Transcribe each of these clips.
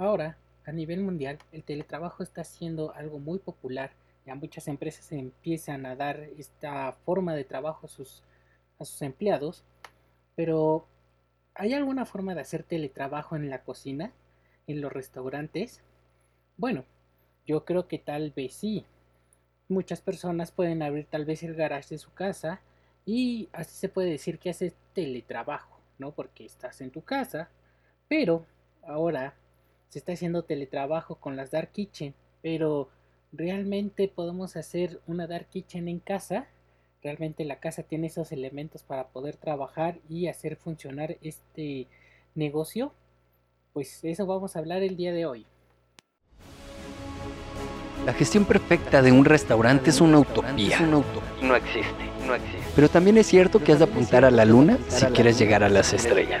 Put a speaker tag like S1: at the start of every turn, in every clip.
S1: Ahora, a nivel mundial, el teletrabajo está siendo algo muy popular. Ya muchas empresas empiezan a dar esta forma de trabajo a sus, empleados. Pero, ¿hay alguna forma de hacer teletrabajo en la cocina? ¿En los restaurantes? Bueno, yo creo que tal vez sí. Muchas personas pueden abrir tal vez el garage de su casa y así se puede decir que haces teletrabajo, ¿no? Porque estás en tu casa, pero ahora se está haciendo teletrabajo con las Dark Kitchen, pero ¿realmente podemos hacer una Dark Kitchen en casa? ¿Realmente la casa tiene esos elementos para poder trabajar y hacer funcionar este negocio? Pues eso vamos a hablar el día de hoy.
S2: La gestión perfecta de un restaurante es una utopía. No existe, no existe. Pero también es cierto que has de apuntar a la luna si quieres llegar a las estrellas.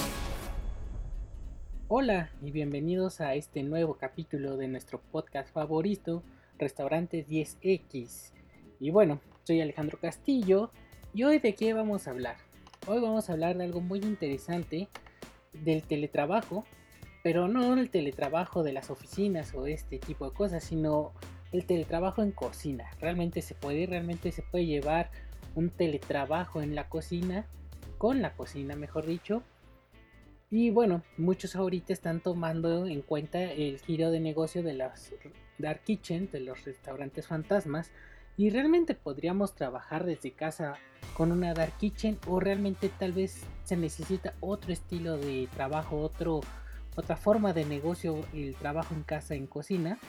S1: Hola y bienvenidos a este nuevo capítulo de nuestro podcast favorito, Restaurante 10X. Y bueno, soy Alejandro Castillo y hoy de qué vamos a hablar. Hoy vamos a hablar de algo muy interesante, del teletrabajo, pero no el teletrabajo de las oficinas o este tipo de cosas, sino el teletrabajo en cocina. Realmente se puede, realmente se puede llevar un teletrabajo en la cocina, con la cocina mejor dicho, y bueno, muchos ahorita están tomando en cuenta el giro de negocio de las dark kitchen, de los restaurantes fantasmas. Y realmente podríamos trabajar desde casa con una dark kitchen o realmente tal vez se necesita otro estilo de trabajo, otro, otra forma de negocio, el trabajo en casa en cocina.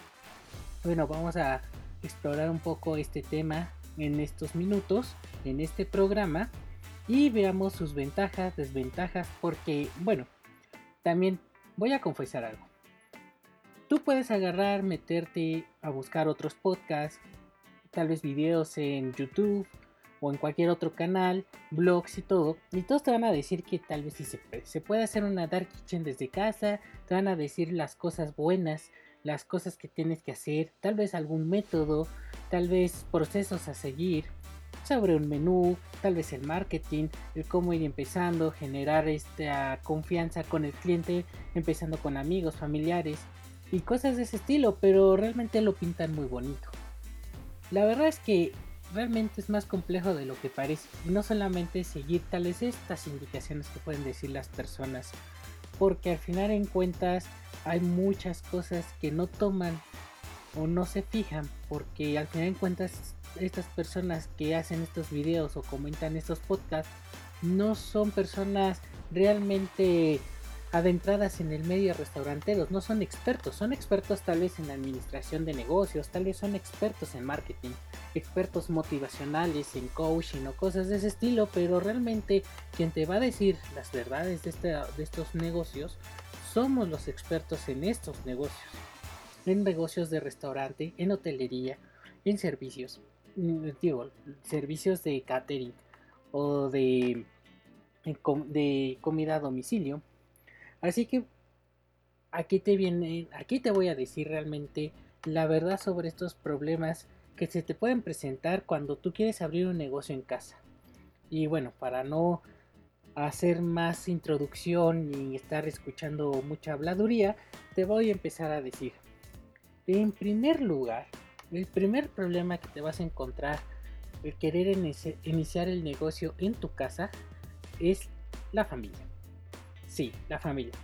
S1: Bueno, vamos a explorar un poco este tema en estos minutos, en este programa y veamos sus ventajas, desventajas, porque, bueno, también voy a confesar algo. Tú puedes agarrar, meterte a buscar otros podcasts, tal vez videos en YouTube o en cualquier otro canal, blogs y todo, y todos te van a decir que tal vez sí se puede. Se puede hacer una dark kitchen desde casa, te van a decir las cosas buenas, las cosas que tienes que hacer, tal vez algún método, tal vez procesos a seguir sobre un menú, tal vez el marketing, el cómo ir empezando, generar esta confianza con el cliente, empezando con amigos, familiares y cosas de ese estilo, pero realmente lo pintan muy bonito. La verdad es que realmente es más complejo de lo que parece y no solamente seguir tales estas indicaciones que pueden decir las personas, porque al final en cuentas hay muchas cosas que no toman o no se fijan, porque al final en cuentas estas personas que hacen estos videos o comentan estos podcasts no son personas realmente adentradas en el medio restaurantero, no son expertos, son expertos tal vez en administración de negocios, tal vez son expertos en marketing, expertos motivacionales, en coaching o cosas de ese estilo, pero realmente quien te va a decir las verdades de, este, de estos negocios somos los expertos en estos negocios, en negocios de restaurante, en hotelería, en servicios. Mm, digo, servicios de catering o de, de comida a domicilio. Así que aquí te viene, aquí te voy a decir realmente la verdad sobre estos problemas que se te pueden presentar cuando tú quieres abrir un negocio en casa. Y bueno, para no hacer más introducción y estar escuchando mucha habladuría, te voy a empezar a decir. En primer lugar, el primer problema que te vas a encontrar el querer iniciar el negocio en tu casa es la familia. Sí, la familia.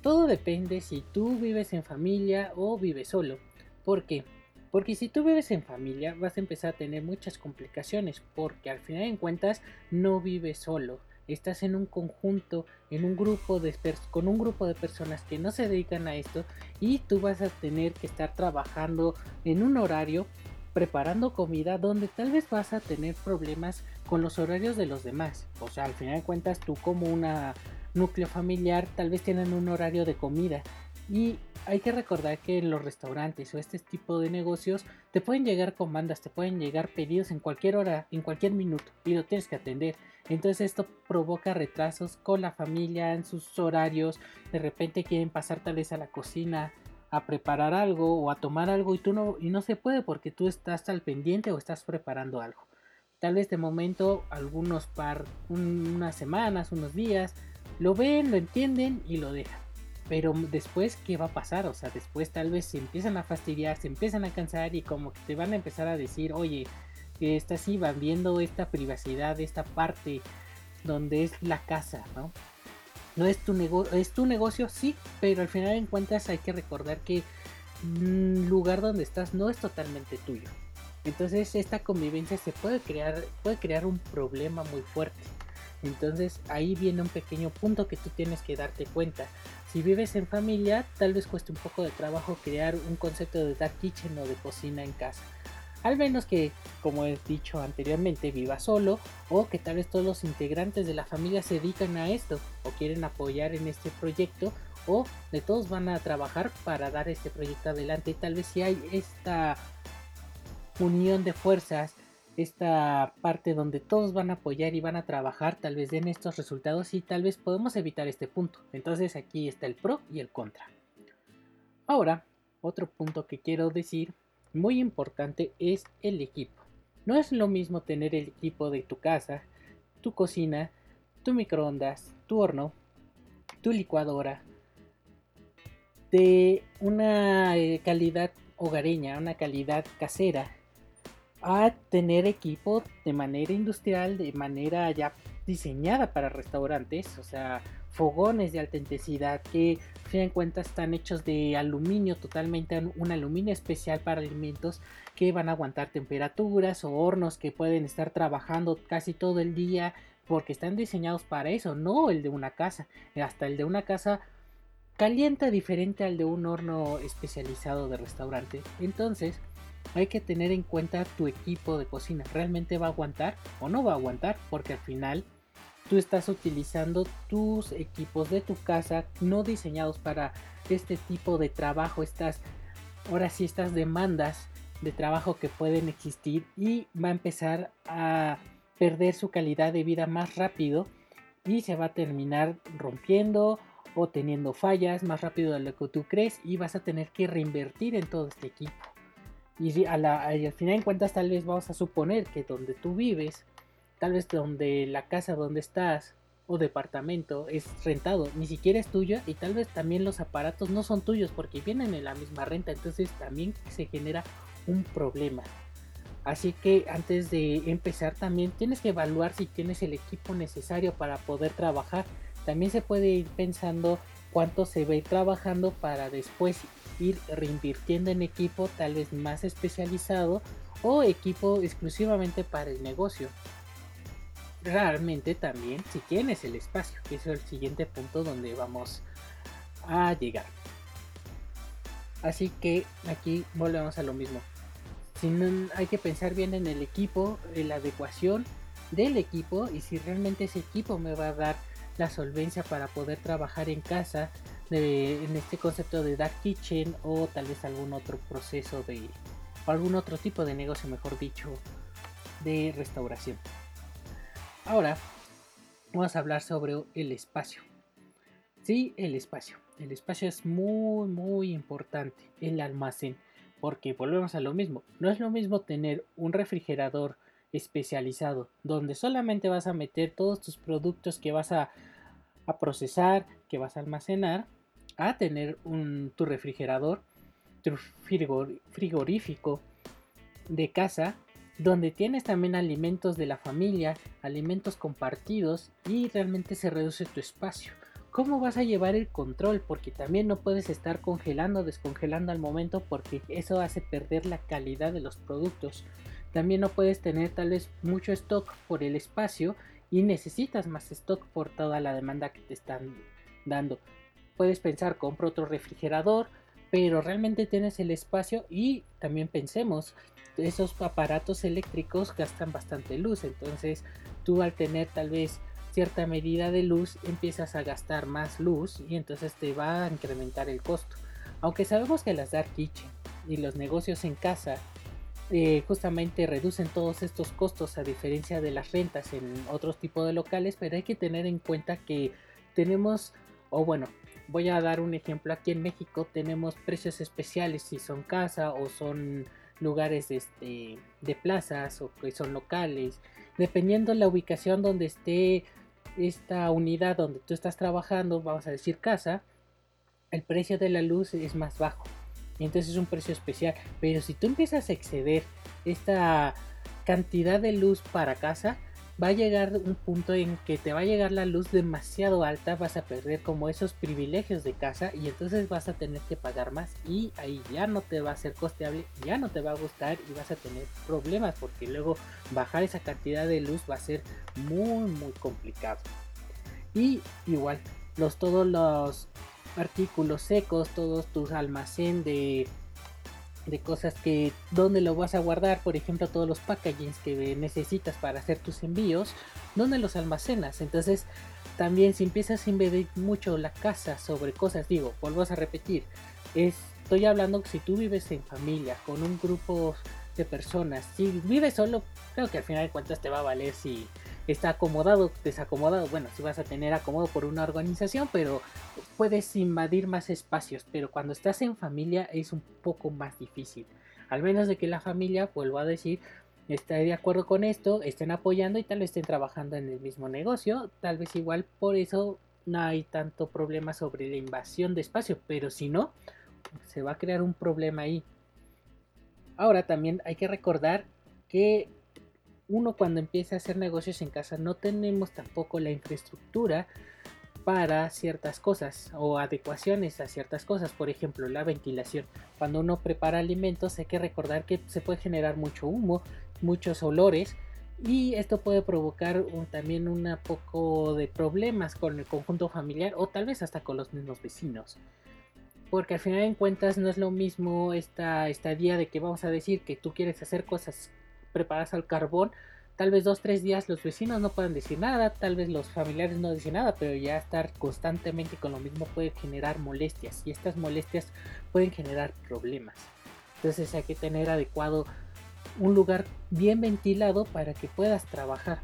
S1: Todo depende si tú vives en familia o vives solo. ¿Por qué? Porque si tú vives en familia vas a empezar a tener muchas complicaciones porque al final en cuentas no vives solo estás en un conjunto, en un grupo de con un grupo de personas que no se dedican a esto y tú vas a tener que estar trabajando en un horario preparando comida donde tal vez vas a tener problemas con los horarios de los demás. O sea, al final de cuentas tú como una núcleo familiar tal vez tienen un horario de comida Y hay que recordar que en los restaurantes o este tipo de negocios te pueden llegar comandas, te pueden llegar pedidos en cualquier hora, en cualquier minuto y lo tienes que atender. Entonces esto provoca retrasos con la familia en sus horarios. De repente quieren pasar tal vez a la cocina a preparar algo o a tomar algo y tú no y no se puede porque tú estás al pendiente o estás preparando algo. Tal vez de momento algunos par unas semanas, unos días lo ven, lo entienden y lo dejan. Pero después, ¿qué va a pasar? O sea, después tal vez se empiezan a fastidiar, se empiezan a cansar y como que te van a empezar a decir, oye, estás viendo esta privacidad, esta parte donde es la casa, ¿no? No es tu, negocio, es tu negocio, sí, pero al final en cuentas hay que recordar que el lugar donde estás no es totalmente tuyo. Entonces esta convivencia se puede crear, puede crear un problema muy fuerte. Entonces ahí viene un pequeño punto que tú tienes que darte cuenta. Si vives en familia, tal vez cueste un poco de trabajo crear un concepto de dark kitchen o de cocina en casa. Al menos que, como he dicho anteriormente, viva solo o que tal vez todos los integrantes de la familia se dedican a esto o quieren apoyar en este proyecto o de todos van a trabajar para dar este proyecto adelante. Tal vez si hay esta unión de fuerzas, esta parte donde todos van a apoyar y van a trabajar, tal vez den estos resultados y tal vez podemos evitar este punto. Entonces aquí está el pro y el contra. Ahora, otro punto que quiero decir muy importante es el equipo. No es lo mismo tener el equipo de tu casa, tu cocina, tu microondas, tu horno, tu licuadora, de una eh, calidad hogareña, una calidad casera, a tener equipo de manera industrial, de manera ya diseñada para restaurantes, o sea, fogones de alta intensidad que fin de cuentas están hechos de aluminio totalmente un aluminio especial para alimentos que van a aguantar temperaturas o hornos que pueden estar trabajando casi todo el día porque están diseñados para eso no el de una casa. Hasta el de una casa calienta diferente al de un horno especializado de restaurante. Entonces hay que tener en cuenta tu equipo de cocina realmente va a aguantar o no va a aguantar porque al final tú estás utilizando tus equipos de tu casa no diseñados para este tipo de trabajo, estas, ahora sí, estas demandas de trabajo que pueden existir y va a empezar a perder su calidad de vida más rápido y se va a terminar rompiendo o teniendo fallas más rápido de lo que tú crees y vas a tener que reinvertir en todo este equipo. Y, a la, al final en cuentas tal vez vamos a suponer que donde tú vives tal vez donde la casa donde estás o departamento es rentado, ni siquiera es tuyo y tal vez también los aparatos no son tuyos porque vienen en la misma renta, entonces también se genera un problema. Así que antes de empezar también tienes que evaluar si tienes el equipo necesario para poder trabajar. También se puede ir pensando cuánto se ir trabajando para después ir reinvirtiendo en equipo tal vez más especializado o equipo exclusivamente para el negocio realmente también si tienes el espacio, que es el siguiente punto donde vamos a llegar. Así que aquí volvemos a lo mismo. Si hay que pensar bien en el equipo, en la adecuación del equipo y si realmente ese equipo me va a dar la solvencia para poder trabajar en casa en este concepto de dark kitchen o tal vez algún otro proceso de algún otro tipo de negocio mejor dicho de restauración. Ahora vamos a hablar sobre el espacio. Sí, el espacio. El espacio es muy, muy importante. El almacén. Porque volvemos a lo mismo. No es lo mismo tener un refrigerador especializado donde solamente vas a meter todos tus productos que vas a, procesar, que vas a almacenar, a tener un, tu refrigerador, tu frigorífico de casa donde tienes también alimentos de la familia, alimentos compartidos y realmente se reduce tu espacio. ¿Cómo vas a llevar el control? Porque también no puedes estar congelando, descongelando al momento porque eso hace perder la calidad de los productos. También no puedes tener tal vez mucho stock por el espacio y necesitas más stock por toda la demanda que te están dando. Puedes pensar, compro otro refrigerador, pero realmente tienes el espacio y también pensemos, esos aparatos eléctricos gastan bastante luz, entonces tú al tener tal vez cierta medida de luz empiezas a gastar más luz y entonces te va a incrementar el costo. Aunque sabemos que las dark kitchen y los negocios en casa eh, justamente reducen todos estos costos a diferencia de las rentas en otros tipos de locales, pero hay que tener en cuenta que tenemos, o bueno, voy a dar un ejemplo, aquí en México tenemos precios especiales si son casa o son lugares este, de plazas o que son locales, dependiendo la ubicación donde esté esta unidad donde tú estás trabajando, vamos a decir casa, el precio de la luz es más bajo. Entonces es un precio especial. Pero si tú empiezas a exceder esta cantidad de luz para casa, va a llegar un punto en que te va a llegar la luz demasiado alta, vas a perder como esos privilegios de casa y entonces vas a tener que pagar más y ahí ya no te va a ser costeable, ya no te va a gustar y vas a tener problemas porque luego bajar esa cantidad de luz va a ser muy muy complicado. Y igual, los todos los artículos secos, todos tus almacén de de cosas que dónde lo vas a guardar, por ejemplo, todos los packagings que necesitas para hacer tus envíos, dónde los almacenas. Entonces, también si empiezas a invadir mucho la casa sobre cosas, digo, vuelvo a repetir, estoy hablando que si tú vives en familia con un grupo de personas, si vives solo, creo que al final de cuentas te va a valer si está acomodado, desacomodado. Bueno, si vas a tener acomodo por una organización, pero puedes invadir más espacios. Pero cuando estás en familia es un poco más difícil. Al menos de que la familia, vuelvo a decir, esté de acuerdo con esto, estén apoyando y tal vez estén trabajando en el mismo negocio. Tal vez igual por eso no hay tanto problema sobre la invasión de espacio. Pero si no, se va a crear un problema ahí. Ahora también hay que recordar que uno cuando empieza a hacer negocios en casa no tenemos tampoco la infraestructura para ciertas cosas o adecuaciones a ciertas cosas, por ejemplo la ventilación. Cuando uno prepara alimentos hay que recordar que se puede generar mucho humo, muchos olores y esto puede provocar también un poco de problemas con el conjunto familiar o tal vez hasta con los mismos vecinos. Porque al final en cuentas no es lo mismo esta estadía de que vamos a decir que tú quieres hacer cosas preparadas al carbón, tal vez dos, tres días los vecinos no pueden decir nada, tal vez los familiares no dicen nada, pero ya estar constantemente con lo mismo puede generar molestias y estas molestias pueden generar problemas. Entonces hay que tener adecuado un lugar bien ventilado para que puedas trabajar.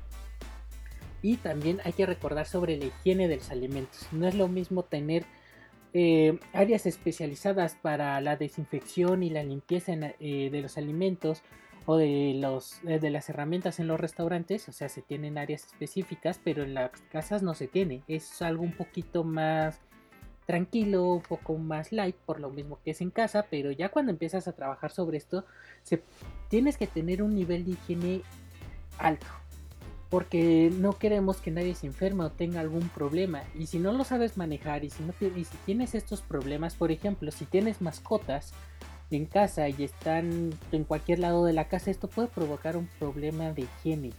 S1: Y también hay que recordar sobre la higiene de los alimentos. No es lo mismo tener eh, áreas especializadas para la desinfección y la limpieza eh, de los alimentos o de, los, eh, de las herramientas en los restaurantes, o sea, se tienen áreas específicas, pero en las casas no se tiene. Es algo un poquito más tranquilo, un poco más light, por lo mismo que es en casa, pero ya cuando empiezas a trabajar sobre esto, se, tienes que tener un nivel de higiene alto. Porque no queremos que nadie se enferme o tenga algún problema. Y si no lo sabes manejar y si, no, y si tienes estos problemas, por ejemplo, si tienes mascotas, en casa y están en cualquier lado de la casa, esto puede provocar un problema de higiene.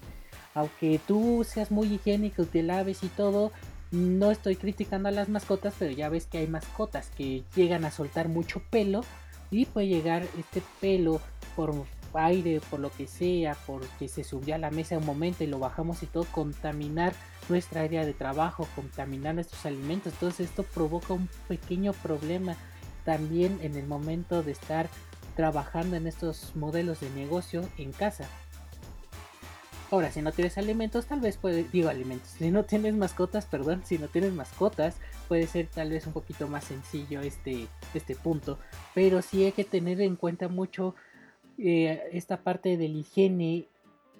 S1: Aunque tú seas muy higiénico, te laves y todo, no estoy criticando a las mascotas, pero ya ves que hay mascotas que llegan a soltar mucho pelo y puede llegar este pelo por aire, por lo que sea, porque se subió a la mesa un momento y lo bajamos y todo, contaminar nuestra área de trabajo, contaminar nuestros alimentos. Entonces esto provoca un pequeño problema también en el momento de estar trabajando en estos modelos de negocio en casa. Ahora, si no tienes alimentos, tal vez puede, digo alimentos, si no tienes mascotas, perdón, si no tienes mascotas, puede ser tal vez un poquito más sencillo este, este punto, pero sí hay que tener en cuenta mucho eh, esta parte de la higiene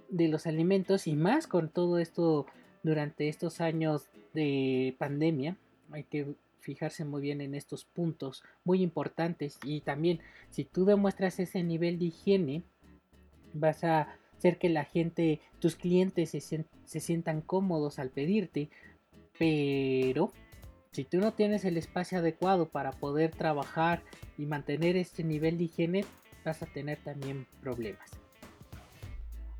S1: de los alimentos y más con todo esto durante estos años de pandemia, hay que fijarse muy bien en estos puntos muy importantes y también si tú demuestras ese nivel de higiene vas a hacer que la gente, tus clientes se, se sientan cómodos al pedirte, pero si tú no tienes el espacio adecuado para poder trabajar y mantener este nivel de higiene, vas a tener también problemas.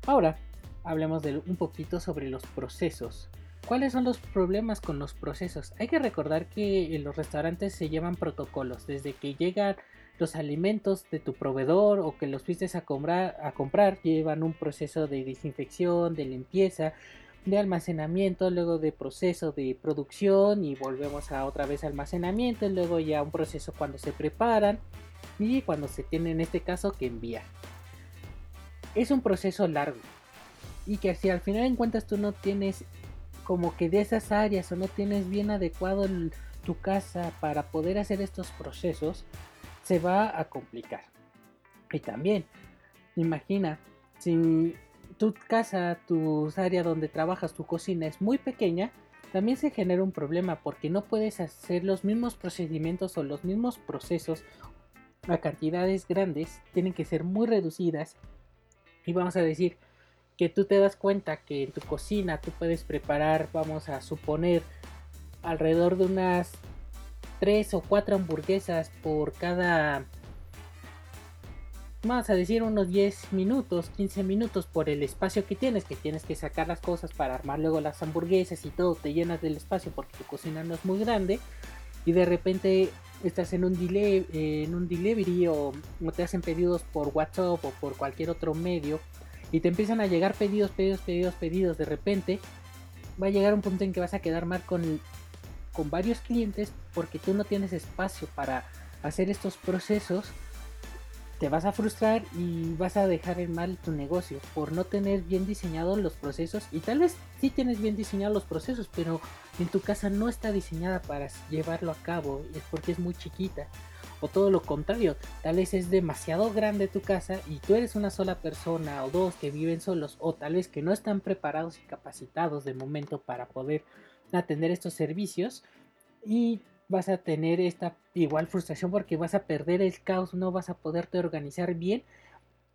S1: Ahora, hablemos de un poquito sobre los procesos. ¿Cuáles son los problemas con los procesos? Hay que recordar que en los restaurantes se llevan protocolos, desde que llegan los alimentos de tu proveedor o que los fuiste a comprar, a comprar llevan un proceso de desinfección, de limpieza, de almacenamiento, luego de proceso de producción y volvemos a otra vez almacenamiento, luego ya un proceso cuando se preparan y cuando se tiene en este caso que enviar. Es un proceso largo y que si al final en cuentas tú no tienes como que de esas áreas o no tienes bien adecuado tu casa para poder hacer estos procesos, se va a complicar. Y también, imagina, si tu casa, tu área donde trabajas, tu cocina es muy pequeña, también se genera un problema porque no puedes hacer los mismos procedimientos o los mismos procesos a cantidades grandes, tienen que ser muy reducidas. Y vamos a decir que tú te das cuenta que en tu cocina tú puedes preparar, vamos a suponer, alrededor de unas 3 o 4 hamburguesas por cada vamos a decir unos 10 minutos, 15 minutos por el espacio que tienes, que tienes que sacar las cosas para armar luego las hamburguesas y todo, te llenas del espacio porque tu cocina no es muy grande y de repente estás en un, delay, en un delivery o, o te hacen pedidos por WhatsApp o por cualquier otro medio y te empiezan a llegar pedidos, pedidos, pedidos, pedidos, de repente va a llegar un punto en que vas a quedar mal con, con varios clientes porque tú no tienes espacio para hacer estos procesos te vas a frustrar y vas a dejar en mal tu negocio por no tener bien diseñados los procesos. Y tal vez sí tienes bien diseñados los procesos pero en tu casa no está diseñada para llevarlo a cabo es porque es muy chiquita o todo lo contrario tal vez es demasiado grande tu casa y tú eres una sola persona o dos que viven solos o tal vez que no están preparados y capacitados de momento para poder atender estos servicios y vas a tener esta igual frustración porque vas a perder el caos, no vas a poderte organizar bien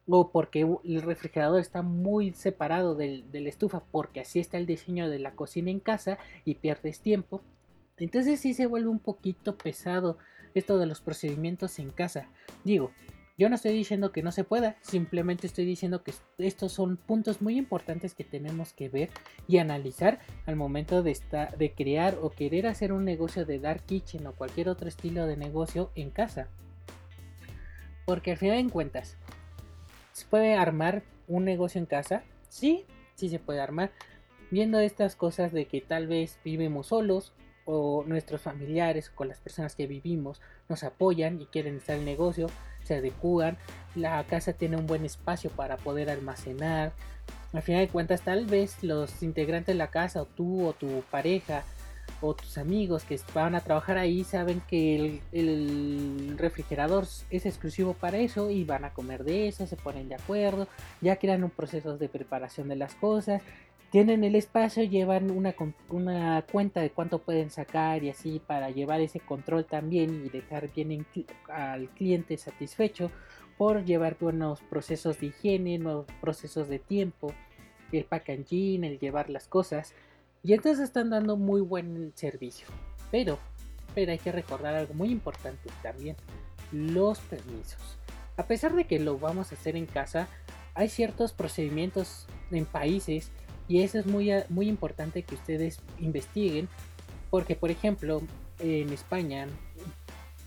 S1: o porque el refrigerador está muy separado del, de la estufa porque así está el diseño de la cocina en casa y pierdes tiempo. Entonces sí se vuelve un poquito pesado esto de los procedimientos en casa. Digo, yo no estoy diciendo que no se pueda, simplemente estoy diciendo que estos son puntos muy importantes que tenemos que ver y analizar al momento de, crear o querer hacer un negocio de dark kitchen o cualquier otro estilo de negocio en casa. Porque al final de cuentas, ¿se puede armar un negocio en casa? Sí, sí se puede armar. Viendo estas cosas de que tal vez vivimos solos o nuestros familiares con las personas que vivimos nos apoyan y quieren estar en el negocio, se adecúan, la casa tiene un buen espacio para poder almacenar. Al final de cuentas, tal vez los integrantes de la casa, o tú, o tu pareja, o tus amigos que van a trabajar ahí, saben que el, refrigerador es exclusivo para eso y van a comer de eso, se ponen de acuerdo, ya crean un proceso de preparación de las cosas tienen el espacio, llevan una, una cuenta de cuánto pueden sacar y así para llevar ese control también y dejar bien al cliente satisfecho por llevar buenos procesos de higiene, nuevos procesos de tiempo, el packaging, el llevar las cosas. Y entonces están dando muy buen servicio. Pero, pero hay que recordar algo muy importante también, los permisos. A pesar de que lo vamos a hacer en casa, hay ciertos procedimientos en países y eso es muy, muy importante que ustedes investiguen, porque por ejemplo, en España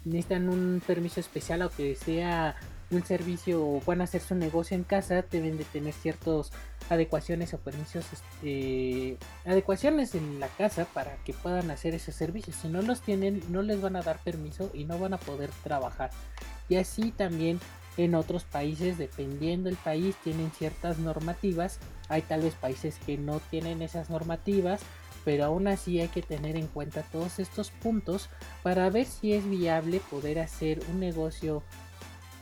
S1: necesitan un permiso especial o que sea un servicio o van a hacer su negocio en casa, deben de tener ciertas adecuaciones o permisos, este, adecuaciones en la casa para que puedan hacer esos servicios. Si no los tienen, no les van a dar permiso y no van a poder trabajar. Y así también en otros países, dependiendo del país, tienen ciertas normativas. Hay tal vez países que no tienen esas normativas, pero aún así hay que tener en cuenta todos estos puntos para ver si es viable poder hacer un negocio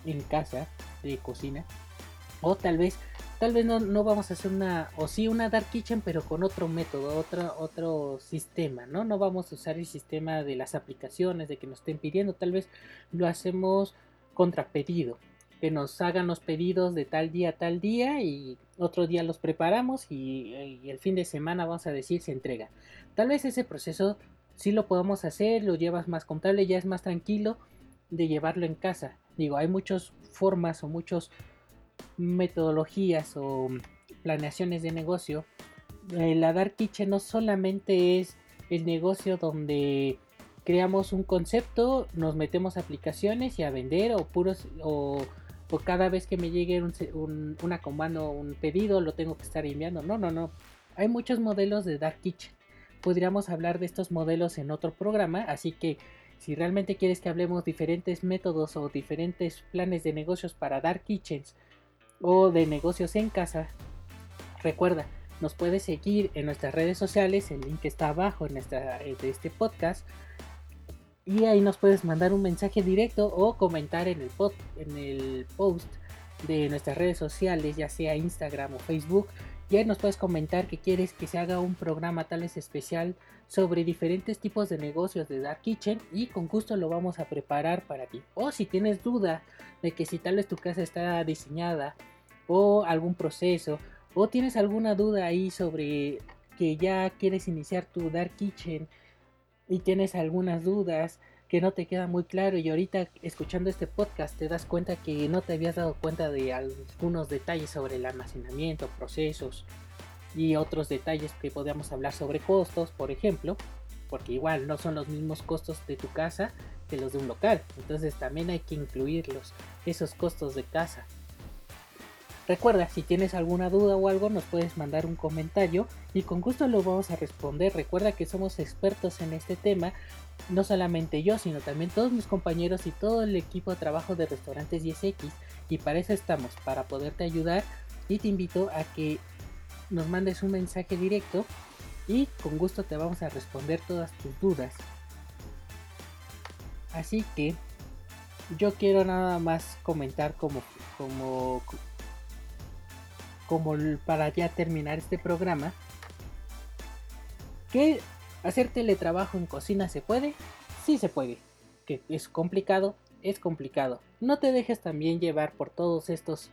S1: en casa de cocina. O tal vez, tal vez no, no vamos a hacer una, o sí una dark kitchen, pero con otro método, otro, otro sistema, ¿no? No vamos a usar el sistema de las aplicaciones, de que nos estén pidiendo, tal vez lo hacemos contra pedido que nos hagan los pedidos de tal día a tal día y otro día los preparamos y, el fin de semana vamos a decir se entrega. Tal vez ese proceso sí lo podamos hacer, lo llevas más contable, ya es más tranquilo de llevarlo en casa. Digo, hay muchas formas o muchas metodologías o planeaciones de negocio. Eh, la Dark Kitchen no solamente es el negocio donde creamos un concepto, nos metemos aplicaciones y a vender o puros o cada vez que me llegue un, una comando, un pedido, lo tengo que estar enviando. No, no, no. Hay muchos modelos de Dark Kitchen. Podríamos hablar de estos modelos en otro programa, así que si realmente quieres que hablemos diferentes métodos o diferentes planes de negocios para Dark Kitchens o de negocios en casa, recuerda, nos puedes seguir en nuestras redes sociales, el link está abajo en de este podcast. Y ahí nos puedes mandar un mensaje directo o comentar en el, en el post de nuestras redes sociales, ya sea Instagram o Facebook. Y ahí nos puedes comentar que quieres que se haga un programa tal especial sobre diferentes tipos de negocios de Dark Kitchen y con gusto lo vamos a preparar para ti. O si tienes duda de que si tal vez tu casa está diseñada o algún proceso o tienes alguna duda ahí sobre que ya quieres iniciar tu Dark Kitchen y tienes algunas dudas que no te queda muy claro y ahorita escuchando este podcast te das cuenta que no te habías dado cuenta de algunos detalles sobre el almacenamiento, procesos y otros detalles que podríamos hablar sobre costos, por ejemplo, porque igual no son los mismos costos de tu casa que los de un local, entonces también hay que incluirlos, esos costos de casa. Recuerda, si tienes alguna duda o algo, nos puedes mandar un comentario y con gusto lo vamos a responder. Recuerda que somos expertos en este tema, no solamente yo, sino también todos mis compañeros y todo el equipo de trabajo de Restaurantes 10X. Y para eso estamos, para poderte ayudar. Y te invito a que nos mandes un mensaje directo y con gusto te vamos a responder todas tus dudas. Así que yo quiero nada más comentar como, como como para ya terminar este programa, que hacer teletrabajo en cocina se puede, sí se puede, que es complicado, es complicado. No te dejes también llevar por todos estos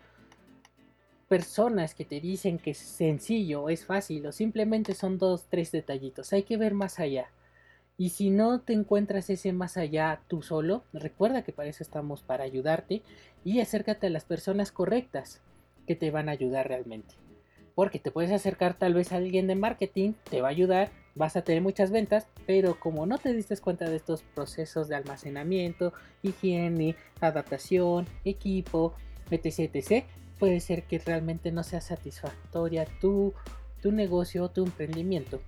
S1: personas que te dicen que es sencillo, es fácil o simplemente son dos, tres detallitos. Hay que ver más allá. Y si no te encuentras ese más allá tú solo, recuerda que para eso estamos para ayudarte y acércate a las personas correctas que te van a ayudar realmente. Porque te puedes acercar tal vez a alguien de marketing, te va a ayudar, vas a tener muchas ventas, pero como no te diste cuenta de estos procesos de almacenamiento, higiene, adaptación, equipo, etc, etc, puede ser que realmente no sea satisfactoria tu, tu negocio o tu emprendimiento.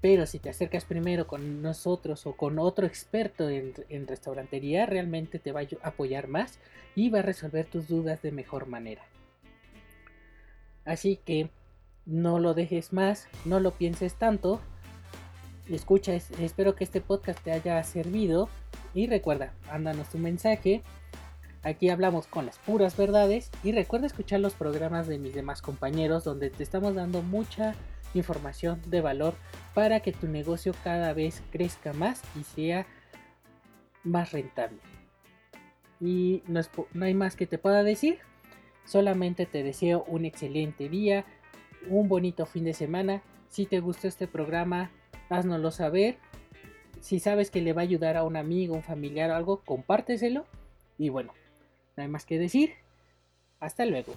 S1: Pero si te acercas primero con nosotros o con otro experto en, en, restaurantería, realmente te va a apoyar más y va a resolver tus dudas de mejor manera. Así que no lo dejes más, no lo pienses tanto. Escucha, espero que este podcast te haya servido. Y recuerda, ándanos tu mensaje. Aquí hablamos con las puras verdades. Y recuerda escuchar los programas de mis demás compañeros donde te estamos dando mucha información de valor para que tu negocio cada vez crezca más y sea más rentable. Y no, no hay más que te pueda decir. Solamente te deseo un excelente día, un bonito fin de semana. Si te gustó este programa, haznoslo saber. Si sabes que le va a ayudar a un amigo, un familiar o algo, compárteselo. Y bueno, no hay más que decir. Hasta luego.